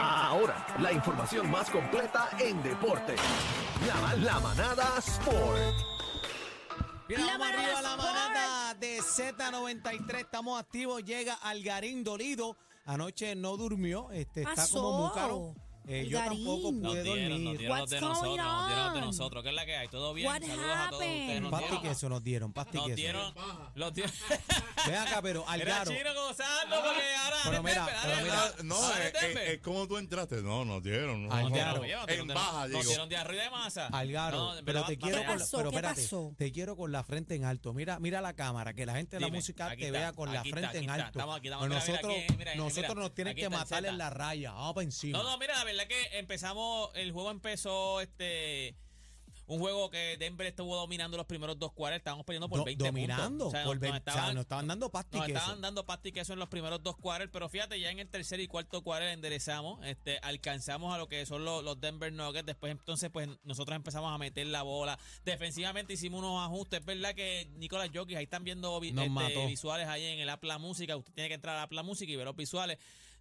Ahora, la información más completa en deporte. La, la manada Sport. Mira, La vamos arriba la manada de Z93. Estamos activos. Llega Algarín dolido. Anoche no durmió. Este, está Pasó. como múcaro. Eh, yo tampoco Nos pude Nos dieron, nos dormir. dieron los What's de going nosotros, nos dieron los de on? nosotros. ¿Qué es la que hay? ¿Todo bien? What Saludos a todos ustedes. happened? Nos Pasti dieron, queso nos dieron, pasti nos queso. dieron, los dieron. Ven acá, pero Era Algaro. chino gozando porque ahora Pero mira, pero. No, es, como tú entraste. No, nos dieron. No, Ay, no, claro. no. Oye, nos En dieron- baja, Nos digo. dieron de arriba y de masa. Algaro, pero te quiero con la, pasó? pero ¿Qué espérate, pasó? te quiero con la frente en alto. Mira, mira la cámara, que la gente de la Dime, música aquí te está, vea con la aquí frente en está. alto. Estamos aquí, estamos, mira, mira, nosotros aquí, mira, mira, nosotros mira. nos tienen Aquí que está matar en Z. la raya. Vamos para encima. No, no, mira, la verdad que empezamos, el juego empezó, este, un juego que Denver estuvo dominando los primeros dos cuartos, estábamos perdiendo por Do- 20 dominando. puntos. O sea, por nos- o sea, estaban- nos estaban dando pasti Nos estaban dando pasti queso en los primeros dos cuartos, pero fíjate, ya en el tercer y cuarto cuarto enderezamos, este, alcanzamos a lo que son los, los Denver Nuggets, después entonces pues nosotros empezamos a meter la bola, defensivamente hicimos unos ajustes, es verdad que Nicolás Jokic, ahí están viendo vi- este, visuales ahí en el App La Música, usted tiene que entrar a App La Música y ver los visuales,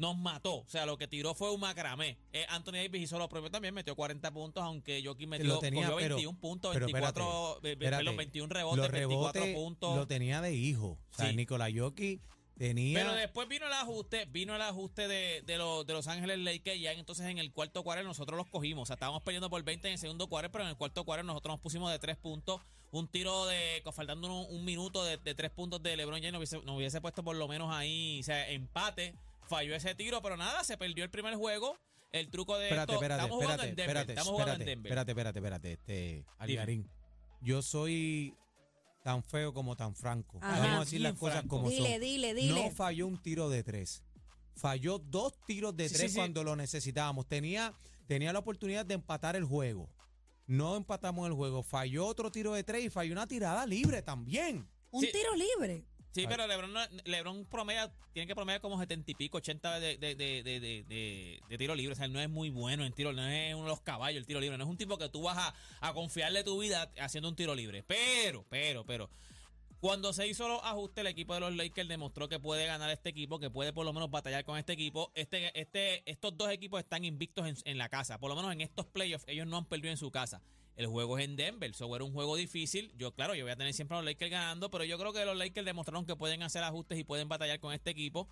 nos mató, o sea, lo que tiró fue un macramé. Eh, Anthony Davis hizo lo propio también, metió 40 puntos, aunque Jokic metió Lo tenía, cogió pero- 21 puntos, pero 24, espérate, eh, espérate. perdón, 21 rebotes, Los 24 rebotes puntos. lo tenía de hijo. O sea, Sí. Nicolás Jokic tenía... Pero después vino el ajuste, vino el ajuste de, de, los, de Los Ángeles Lakers y ya entonces en el cuarto cuarto nosotros los cogimos. O sea, estábamos peleando por 20 en el segundo cuarto, pero en el cuarto cuarto nosotros nos pusimos de tres puntos. Un tiro de, faltando un, un minuto de, de tres puntos de LeBron James, nos hubiese, nos hubiese puesto por lo menos ahí, o sea, empate. Falló ese tiro, pero nada, se perdió el primer juego. El truco de espérate, esto, espérate, estamos jugando espérate, en Denver. espérate, estamos jugando espérate, en Denver. espérate, espérate, espérate, este, Algarín. Yo soy tan feo como tan franco. Ajá. Vamos a decir las cosas franco. como Dile, son. dile, dile. No falló un tiro de tres. Falló dos tiros de Sí, tres sí, sí. cuando lo necesitábamos. Tenía, tenía la oportunidad de empatar el juego. No empatamos el juego. Falló otro tiro de tres y falló una tirada libre también. Un Sí. tiro libre. Sí, pero LeBron, LeBron promedia, tiene que promediar como 70 y pico, 80 de, de, de, de, de, de- de tiro libre. O sea, él no es muy bueno en tiro, no es uno de los caballos el tiro libre. No es un tipo que tú vas a, a confiarle tu vida haciendo un tiro libre. Pero, pero, pero. Cuando se hizo los ajustes, el equipo de los Lakers demostró que puede ganar este equipo, que puede por lo menos batallar con este equipo. Este, este, estos dos equipos están invictos en, en la casa. Por lo menos en estos playoffs, ellos no han perdido en su casa. El juego es en Denver, so era un juego difícil. Yo, claro, yo voy a tener siempre a los Lakers ganando, pero yo creo que los Lakers demostraron que pueden hacer ajustes y pueden batallar con este equipo.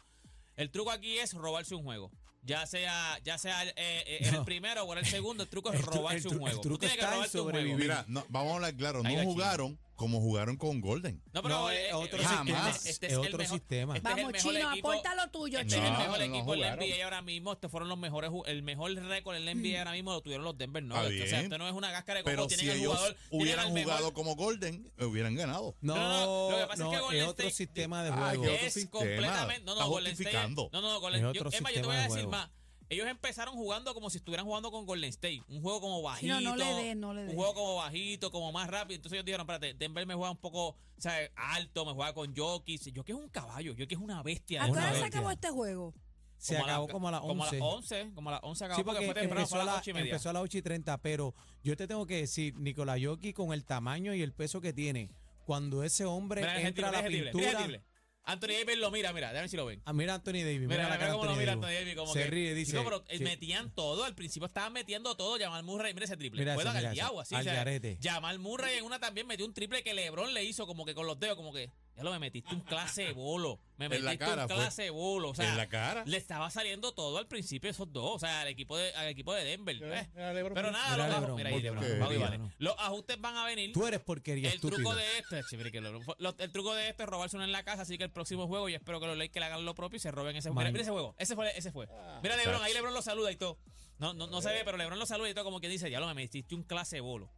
El truco aquí es robarse un juego. Ya sea, ya sea eh, eh, No. el primero o en el segundo, el truco es El tru- robarse el un el juego. Tú truco tienes que robarte un juego. sobrevivir. Mira, no, vamos a hablar claro. Ahí No jugaron como jugaron con Golden. No, pero No, eh, es otro sistema. este- este es otro mejor- sistema. este es el Vamos, Chino, equipo- aporta lo tuyo, Este Chino. el No, mejor no equipo del jugaron. NBA ahora mismo. Estos fueron los mejores. El mejor récord en la NBA ahora mismo lo tuvieron los Denver Nuggets. Está O sea, esto no es una cáscara de. Pero Tienen si al ellos jugador, hubieran mejor- jugado como Golden, hubieran ganado. No, No, no, no, lo que pasa es no, que Golden otro State- sistema de Ah, juego. es sistema. completamente. No, no, Está Golden State. No, no, Golden Es yo, otro es más, yo te sistema voy a de decir juego. más. Ellos empezaron jugando como si estuvieran jugando con Golden State. Un juego como bajito. Chino, no le des, no le Un des. juego como bajito, como más rápido. Entonces ellos dijeron, espérate, Denver me juega un poco, o sea, alto, me juega con Jokic. Jokic es un caballo, Jokic es una bestia. ¿A de qué hora se acabó este juego? Se Como acabó la- como a las 11. Como a las 11, como a las 11 acabó Sí, porque porque empezó, a las la- 8 y media. empezó a las 8 y 30, pero yo te tengo que decir, Nicolás Jokic con el tamaño y el peso que tiene, cuando ese hombre Mira, entra a la pintura... Anthony Davis lo mira, mira, déjame ver si lo ven. Ah, mira Anthony Davis, mira, Mira, la mira, cara cómo lo mira Davis. Anthony Davis. Como Se que, ríe, dice... Chico, pero metían todo. Al principio estaban metiendo todo. Jamal Murray, mira ese triple. Mira mira al ese, así. al o sea. Jamal Murray en una también metió un triple que LeBron le hizo como que con los dedos, como que, ya lo me metiste un clase de bolo. Me En la metiste cara un fue. clase de bolo. O sea, en la cara. le estaba saliendo todo al principio esos dos. O sea, al equipo de, al equipo de Denver. eh. Pero nada, los, LeBron, mira ahí, LeBron, los ajustes van a venir. Tú eres porquería, El estúpido. truco de esto, chévere que LeBron fue- lo- el truco de esto es robarse uno en la casa, así que el próximo juego yo espero que los Lakers hagan lo propio y se roben ese juego. Mira, ese juego, ese fue, ese fue. Mira LeBron, ahí. LeBron lo saluda y todo. No, no, no se ve, pero LeBron lo saluda y todo como que dice, ya lo me metiste un clase de bolo.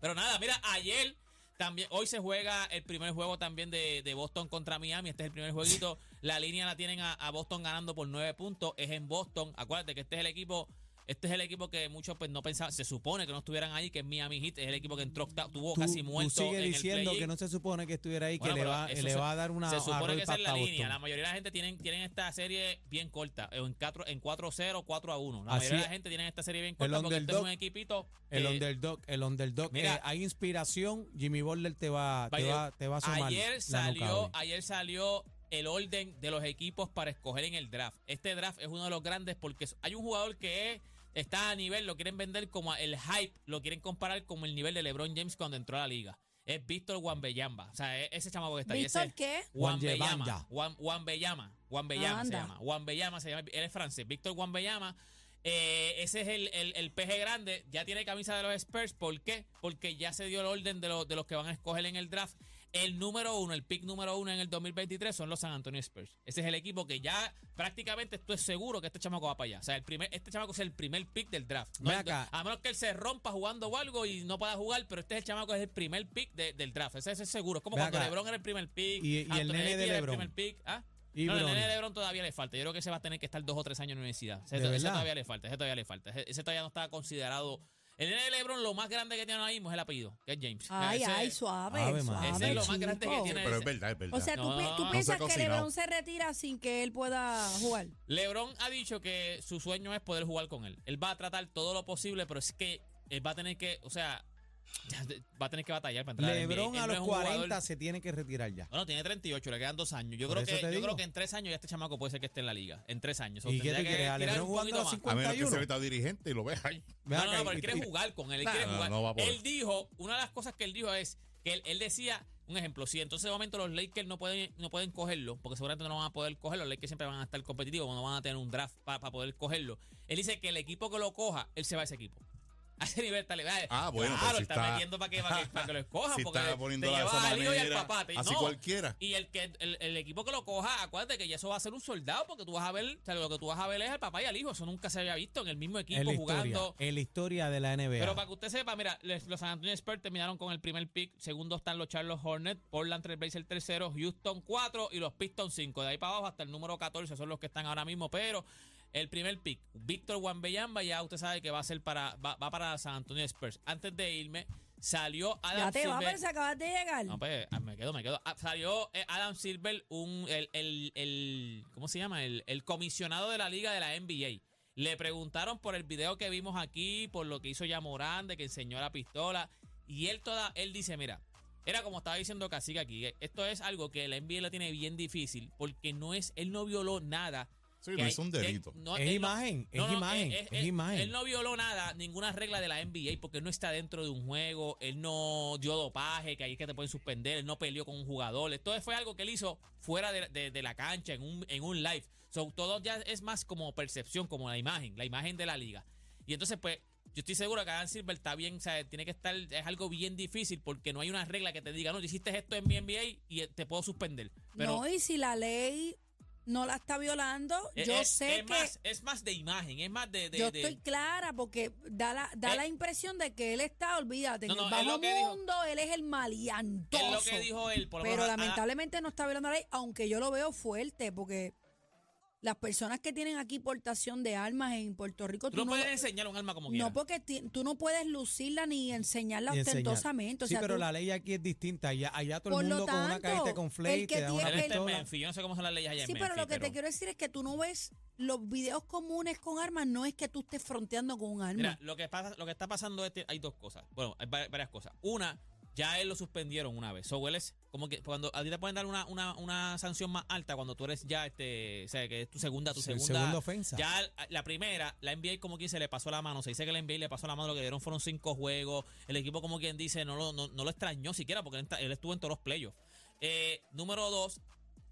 Pero nada, mira, ayer también, hoy se juega el primer juego también de, de Boston contra Miami. Este es el primer jueguito. La línea la tienen a, a Boston ganando por nueve puntos. Es en Boston. Acuérdate que este es el equipo. Este es el equipo que muchos pues no pensaban, se supone que no estuvieran ahí, que es Miami Heat, es el equipo que entró octavo, tuvo Tú, casi tú muerto sigues en el diciendo que no se supone que estuviera ahí, Bueno, que le va, eso le se- va a dar una Se supone que esa es la línea. La mayoría de la gente tienen, tienen esta serie bien corta, en 4 en 4-0, 4-1. La Así mayoría de la gente tiene esta serie bien El corta porque este es un equipito. El que- underdog, el underdog. Mira. eh, hay inspiración, Jimmy Butler te va, te va, te va a sumar. Ayer salió, ayer salió el orden de los equipos para escoger en el draft. Este draft es uno de los grandes porque hay un jugador que es- está a nivel, lo quieren vender como el hype, lo quieren comparar como el nivel de LeBron James cuando entró a la liga. Es Víctor Wambeyamba. O sea, es- ese chamaco que está ahí. ¿Víctor ese- qué? Wambeyama. Wanyebanya. Wan- Wambeyama. Wambeyama se Anda. llama. Wambeyama se llama. Él es francés. Víctor Wambeyama. Eh, ese es el, el, el peje grande. Ya tiene camisa de los Spurs. ¿Por qué? Porque ya se dio el orden de, los de los que van a escoger en el draft. El número uno, el pick número uno en el 2023 son los San Antonio Spurs. Ese es el equipo que ya prácticamente estoy seguro que este chamaco va para allá. O sea, el primer, este chamaco es el primer pick del draft. No acá. a menos que él se rompa jugando o algo y no pueda jugar, pero este es el chamaco que es el primer pick de- del draft. Ese, ese es seguro. Es como cuando acá. LeBron era el primer pick. Y- y el nene de LeBron. El primer pick. ¿Ah? Y no, el nene de LeBron todavía le falta. Yo creo que ese va a tener que estar dos o tres años en la universidad. Ese, todavía le falta. Ese todavía le falta. Ese, ese todavía no está considerado. El nene de LeBron, lo más grande que tiene ahora mismo es el apellido, que es James. Ay, Ese- ay, suave, Ave suave, María. Ese es lo más grande que chico. tiene. Pero es verdad, es verdad. O sea, ¿tú, No, pi- tú no piensas se que. LeBron se retira sin que él pueda jugar? LeBron ha dicho que su sueño es poder jugar con él. Él va a tratar todo lo posible, pero es que él va a tener que, o sea, va a tener que batallar para entrar. LeBron a los es un jugador- 40 se tiene que retirar ya. Bueno, tiene 38, le quedan dos años. Yo, Por creo que, te yo digo. creo que en tres años ya este chamaco puede ser que esté en la liga. En tres años. O ¿Y qué tendría tú que quieres? ¿A LeBron un jugando a poquito los más. A menos que 51? se meta dirigente y lo ves ahí. No, no, no, pero él quiere jugar con él. Él Nah, quiere no, jugar. no va a poder. él dijo, una de las cosas que él dijo es que él, él decía, un ejemplo, si entonces de momento los Lakers no pueden, no pueden cogerlo, porque seguramente no van a poder cogerlo, los Lakers siempre van a estar competitivos, no van a tener un draft para poder cogerlo. Él dice que el equipo que lo coja, él se va a ese equipo. A ese nivel está Ah, bueno, claro, pues si está, metiendo para que, para que, para que lo escojan. Si porque está te llevas esa al hijo y al manera, papá, te- así no. cualquiera. Y el que el, el equipo que lo coja, acuérdate que ya eso va a ser un soldado, porque tú vas a ver, o sea, lo que tú vas a ver es al papá y al hijo. Eso nunca se había visto en el mismo equipo en la historia, jugando. en la historia de la NBA. Pero para que usted sepa, mira, los San Antonio Spurs terminaron con el primer pick. Segundo están los Charlotte Hornets, Portland Trailblazers tercero, Houston 4 y los Pistons 5. De ahí para abajo hasta el número 14 son los que están ahora mismo. Pero el primer pick, Víctor Wambeyamba, ya usted sabe que va a ser para va, va para San Antonio Spurs. Antes de irme, salió Adam Ya te va, Silver. se acabas de llegar. No, pues, ah, me quedo, me quedo. Ah, salió eh, Adam Silver, un, el, el, el- ¿cómo se llama? El, el comisionado de la liga de la NBA. Le preguntaron por el video que vimos aquí, por lo que hizo ya Morán, de que enseñó la pistola. Y él toda, él dice, mira, era como estaba diciendo Cacique aquí, esto es algo que la NBA lo tiene bien difícil, porque no es, él no violó nada. Sí, que no hay- es un que- delito. no, Es no- imagen, es imagen, es imagen. Él no violó nada, ninguna regla de la NBA, porque él no está dentro de un juego, él no dio dopaje, que ahí es que te pueden suspender, él no peleó con un jugador. Esto fue algo que él hizo fuera de, de- de la cancha, en un, en un live. So, todo ya es más como percepción, como la imagen, la imagen de la liga. Y entonces, pues, yo estoy seguro que Adam Silver está bien, o sea, tiene que estar, es algo bien difícil porque no hay una regla que te diga, no, hiciste esto en mi NBA y te puedo suspender. Pero no, y si la ley no la está violando, es- yo es- sé es que más, es más de imagen, es más de... de- yo de- estoy clara porque da la, da Eh, la impresión de que él está, olvídate, No, en no, el es bajo dijo. mundo él es el maleantoso. es lo que dijo él, por lo pero menos, ah, lamentablemente no está violando la ley, aunque yo lo veo fuerte porque las personas que tienen aquí portación de armas en Puerto Rico, Tú tú no no, puedes enseñar un arma como quieras. no porque ti- tú no puedes lucirla ni enseñarla Y enseñar. ostentosamente. O sí, sea, pero tú- la ley aquí es distinta. Allá, allá todo el mundo con una tanto, cajita con flake que te da una en. Memphis, yo no sé cómo son las leyes allá Sí, en pero lo Memphis, que te quiero decir es que tú no ves los videos comunes con armas, no es que tú estés fronteando con un arma. Mira, lo que pasa, lo que está pasando es que hay dos cosas. Bueno, hay va- varias cosas. Una, ya él lo suspendieron una vez. So, él es como que cuando a ti te pueden dar una, una, una sanción más alta cuando tú eres ya este, o sea, que es tu segunda, tu segunda, segunda ofensa. Ya la primera, la NBA como quien se le pasó la mano. Se dice que la NBA le pasó la mano, lo que dieron fueron cinco juegos. El equipo como quien dice no lo, no, no lo extrañó siquiera porque él, estuvo en todos los playoffs. Eh, número dos,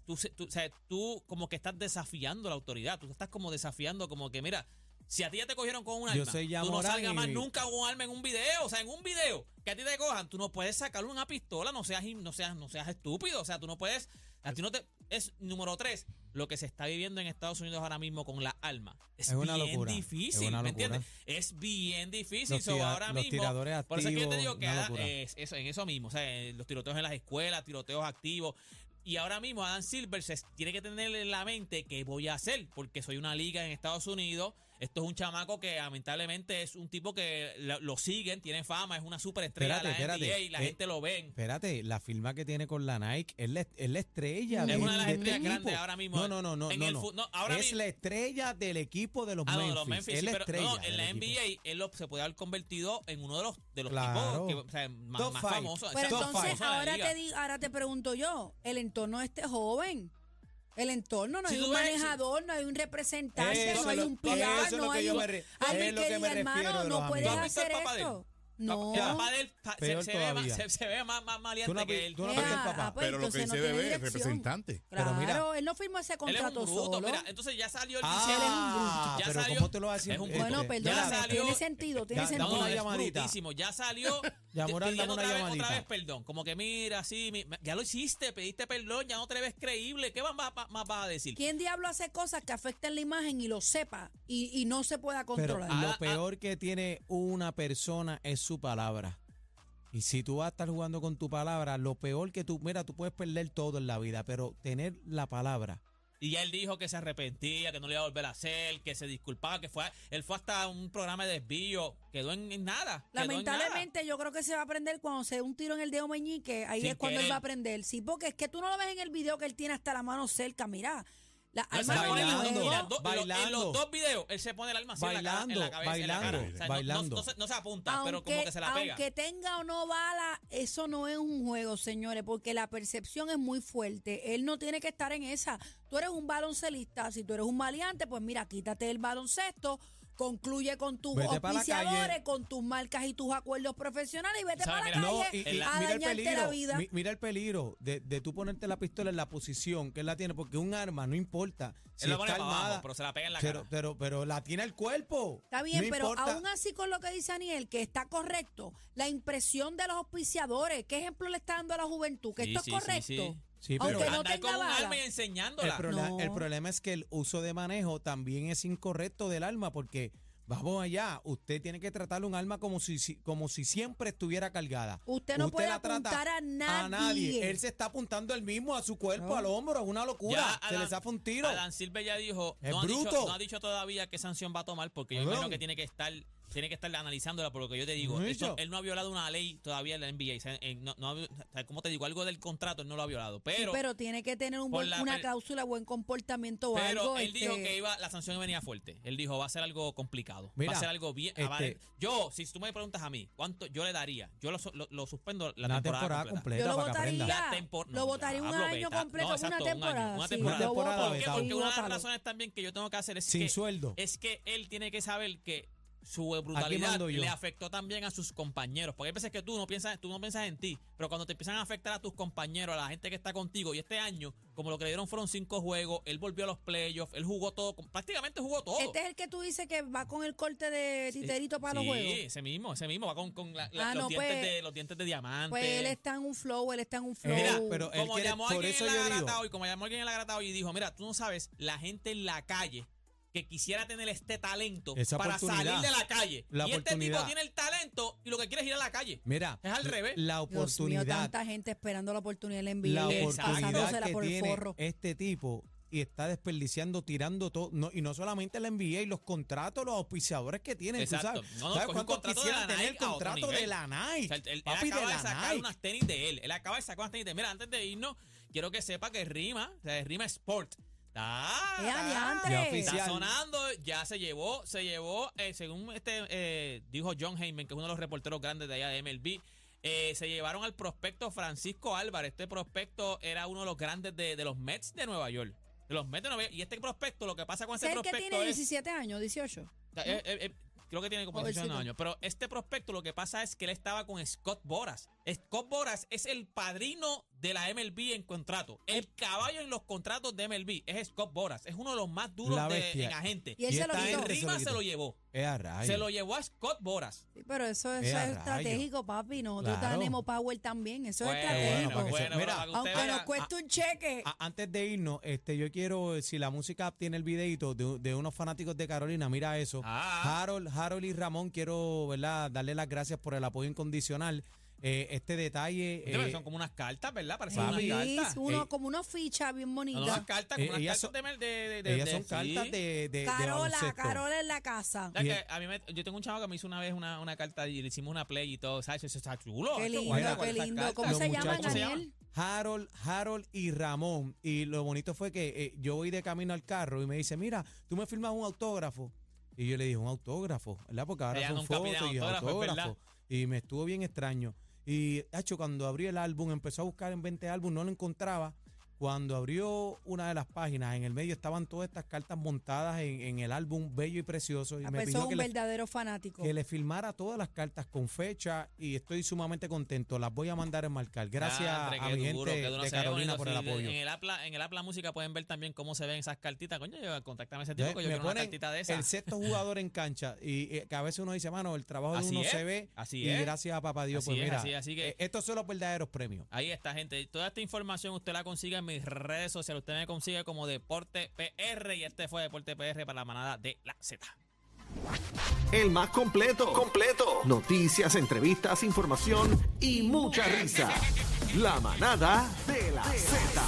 tú, tú, o sea, tú como que estás desafiando la autoridad. Tú estás como desafiando como que, mira, si a ti ya te cogieron con un Yo arma, soy ya tú no salgas más nunca con un arma en un video. O sea, en un video que a ti te cojan, tú no puedes sacarle una pistola, no seas, no seas, no seas estúpido. O sea, tú no puedes, a ti no te... Es número tres, lo que se está viviendo en Estados Unidos ahora mismo con las armas. Es, Es una bien locura, difícil, es una ¿me entiendes? Es bien difícil. Los So, tira- ahora los mismo, tiradores por eso es que yo te digo activos, que ahora, es eso, en eso mismo, o sea, los tiroteos en las escuelas, tiroteos activos. Y ahora mismo Adam Silver se tiene que tener en la mente qué voy a hacer, porque soy una liga en Estados Unidos. Esto es un chamaco que lamentablemente es un tipo que lo, lo siguen, tiene fama, es una superestrella Espérate, de la espérate. NBA y la Eh, gente lo ven. Espérate, la firma que tiene con la Nike es la, es la estrella. Es de- una de las de este estrellas equipo. grandes ahora mismo. No, no, no, no. En no, el no. fu- no, ahora es mismo- la estrella del equipo de los Ah, no, Memphis. los Memphis, es sí, la pero estrella. no, en la equipo. NBA él lo- se puede haber convertido en uno de los de los Claro. tipos que, o sea, más, más famosos. Pero entonces ahora te, di- ahora te pregunto yo, el entorno de este joven, El entorno, no Si hay un manejador, no hay un representante, Eso no hay lo- un lo no hay un re- alguien que diga, hermano, no puedes ¿Tú has visto hacer el esto. El No. papá de él pa- se, Peor se ve, más, todavía. se, se ve más, más Tú maleante no que él. tú no el papá. ah, pues Pero lo que entonces dice no tiene bebé es dirección. representante. Pero Claro, mira- él no firmó ese Él es contrato un bruto. solo. Mira, entonces ya salió el Ah, bruto. Ya pero salió- ¿cómo te lo vas a decir? es un Este, Bueno, ya perdóname, salió- tiene sentido, tiene Ya- sentido. dame una es llamadita. brutísimo. Ya salió Ya, Morán, pidiendo dame una otra, vez, llamadita. otra vez perdón. Como que mira, sí, mi- ya lo hiciste, pediste perdón, ya no te le ves creíble. ¿Qué más, más, más vas a decir? ¿Quién diablo hace cosas que afecten la imagen y lo sepa y, y no se pueda Pero controlar? Ah, lo ah. peor que tiene una persona es su palabra. Y si tú vas a estar jugando con tu palabra, lo peor que tú, mira, tú puedes perder todo en la vida, pero tener la palabra. Y ya él dijo que se arrepentía, que no lo iba a volver a hacer, que se disculpaba, que fue él fue hasta un programa de desvío, quedó en, en nada. quedó en Lamentablemente yo creo que se va a aprender cuando se dé un tiro en el dedo meñique, ahí Sin es cuando él va a aprender. Sí, porque es que tú no lo ves en el video que él tiene hasta la mano cerca, mira. La se no bailando, juego. y las dos- en los- En bailando. los dos videos, él se pone el arma así en la Bailando, cabeza, en la cara. bailando, O sea, no- bailando. No, no se, no se apunta, pero como Aunque, que se la pega. aunque tenga o no bala, eso no es un juego, señores, porque la percepción es muy fuerte. Él no tiene que estar en esa. Tú eres un baloncelista, si tú eres un maleante, pues mira, quítate el baloncesto, concluye con tus Vete la auspiciadores, con tus marcas y tus acuerdos profesionales y vete ¿Sabe? para la No, calle y, y a mira el dañarte peligro. la vida. mi- mira el peligro de, de tú ponerte la pistola en la posición que él la tiene, porque un arma no importa. Si él pone está abajo, armada, pero se la pega en la pero, cara. pero, pero la tiene el cuerpo. Está bien, No pero importa. aún así con lo que dice Aniel, que está correcto, la impresión de los auspiciadores, ¿qué ejemplo le está dando a la juventud? Que Sí, esto sí, es sí, correcto. sí. Sí, Aunque pero no Andar tenga con un bala. arma y el, enseñándola. prola- No. el problema es que el uso de manejo también es incorrecto del arma, porque vamos allá, usted tiene que tratar un arma como si, si- como si siempre estuviera cargada. Usted no puede la trata apuntar a A nadie. nadie. Él se está apuntando él mismo a su cuerpo, No. al hombro, es una locura. Ya se Adán- le zafa un tiro. Adán Silva ya dijo, Es no ha, dicho, bruto. no ha dicho todavía qué sanción va a tomar, porque yo Cabrón. imagino que tiene que estar tiene que estar analizándola por lo que yo te digo. No él no ha violado una ley todavía en la NBA. o sea, no, no ha vi- o sea, como te digo, algo del contrato él no lo ha violado. Sí, Pero, pero tiene que tener un por buen- la una cláusula buen comportamiento o pero algo. él dijo este, que iba, la sanción venía fuerte. Él dijo, va a ser algo complicado. va a ser algo bien. este-. Yo, si tú me preguntas a mí, ¿cuánto yo le daría? Yo lo, lo- lo suspendo la, Una temporada, temporada completa. completa yo lo votaría, La tempor- lo votaría un año beta. completo, No, una exacto, un año, temporada. una sí, temporada. lo voto, Temporada, Porque, sí, una de las razones también que yo tengo que hacer es Sin que sueldo. es que él tiene que saber que su brutalidad le afectó también a sus compañeros. Porque hay veces que tú no piensas, tú no piensas en ti, pero cuando te empiezan a afectar a tus compañeros, a la gente que está contigo, y este año, como lo que le dieron fueron cinco juegos, él volvió a los playoffs, él jugó todo, prácticamente jugó todo. Este es el que tú dices que va con el corte de titerito para sí, los juegos. ese mismo, ese mismo, va con, con la- la- Ah, los, no, dientes pues- de, los dientes de diamante. Pues él está en un flow, él está en un flow. Mira, pero él como quiere- llamó a alguien en la grata hoy, como llamó a alguien en la grata hoy y dijo, mira, tú no sabes, la gente en la calle que quisiera tener este talento Esa para salir oportunidad. de la calle. La y este tipo oportunidad. tiene el talento y lo que quiere es ir a la calle. Mira, Es al revés. la Dios mío, oportunidad, tanta gente esperando la oportunidad en la NBA, la él Exacto. oportunidad que por el tiene forro. este tipo y está desperdiciando, tirando todo, no, y no solamente la NBA y los contratos, los auspiciadores que tienen, tú Exacto. sabes, No, no, ¿sabes quisieran la tener el contrato de la O Nike, sea, él, él papi, acaba de de, la sacar Nike. unas tenis de él. Él acaba de sacar unas tenis de Mira, antes de irnos, quiero que sepa que rima, o sea, rima Sport. Está, ¡Eh, está- está oficial. sonando, ya se llevó, se llevó, eh, según este eh, dijo John Heyman, que es uno de los reporteros grandes de allá de MLB, eh, se llevaron al prospecto Francisco Álvarez. Este prospecto era uno de los grandes de, de los Mets de Nueva York. De los Mets de Nueva York. Y este prospecto, lo que pasa con Es este el que prospecto tiene es... 17 años, 18. Eh, eh, eh, creo que tiene como Jovencito. 18 años. Pero este prospecto lo que pasa es que él estaba con Scott Boras. Scott Boras es el padrino de la MLB en contrato. El caballo en los contratos de MLB es Scott Boras. Es uno de los más duros de, en agente. Y él se lo esta quitó. En Rima se lo llevó. Es a rayos. Se lo llevó a Scott Boras. Sí, pero eso, eso es estratégico, papi. Nosotros Claro. tenemos Power también. Eso es estratégico. bueno, se- bueno, mira, Aunque nos cueste un cheque. A- antes de irnos, este, yo quiero, si la música tiene el videito de, de unos fanáticos de Carolina, mira eso. Ah. Harold, Harold y Ramón, quiero ¿verdad? darle las gracias por el apoyo incondicional. Eh, este detalle. Eh, son como unas cartas, ¿verdad? Parecen unas Sí, cartas. uno, Eh, como una ficha bien No, bonita. no, unas cartas, como Eh, unas cartas son- de, de, de, de- ellas de- son sí. cartas de, de, de Carola. Carola en la casa. A mí me- yo tengo un chavo que me hizo una vez una, una carta y le hicimos una play y todo. ¿Sabes? Eso está chulo. Qué lindo, qué lindo. ¿Cómo se llaman, ¿Cómo se llaman? Harold, Harold y Ramón. Y lo bonito fue que eh, yo voy de camino al carro y me dice, mira, tú me firmas un autógrafo. Y yo le dije, un autógrafo, ¿verdad? Porque ahora Ella son fotos y autógrafo. Y me estuvo bien extraño. Y, hecho, cuando abrí el álbum, empezó a buscar en 20 álbumes, no lo encontraba. Cuando abrió una de las páginas, en el medio estaban todas estas cartas montadas en, en el álbum Bello y Precioso. Y Ah, me pues pidió sos que un le, verdadero fanático. que le filmara todas las cartas con fecha y estoy sumamente contento. Las voy a mandar a enmarcar. Gracias a mi duro, gente de Carolina por el apoyo. En el, app, La- en el app La Música pueden ver también cómo se ven esas cartitas. Coño, yo, contáctame a ese tipo que yo me quiero una cartita de el esas. sexto jugador en cancha y eh, que a veces uno dice, mano, el trabajo de uno es, se ve así y es. gracias a papá Dios, Así pues es, mira, así es, así que- eh, estos son los verdaderos premios. Ahí está, gente. Toda esta información usted la consigue en mis redes sociales. Usted me consigue como Deporte PR y este fue Deporte PR para la manada de la Z. El más completo. Completo. Noticias, entrevistas, información y mucha risa. La manada de la Z.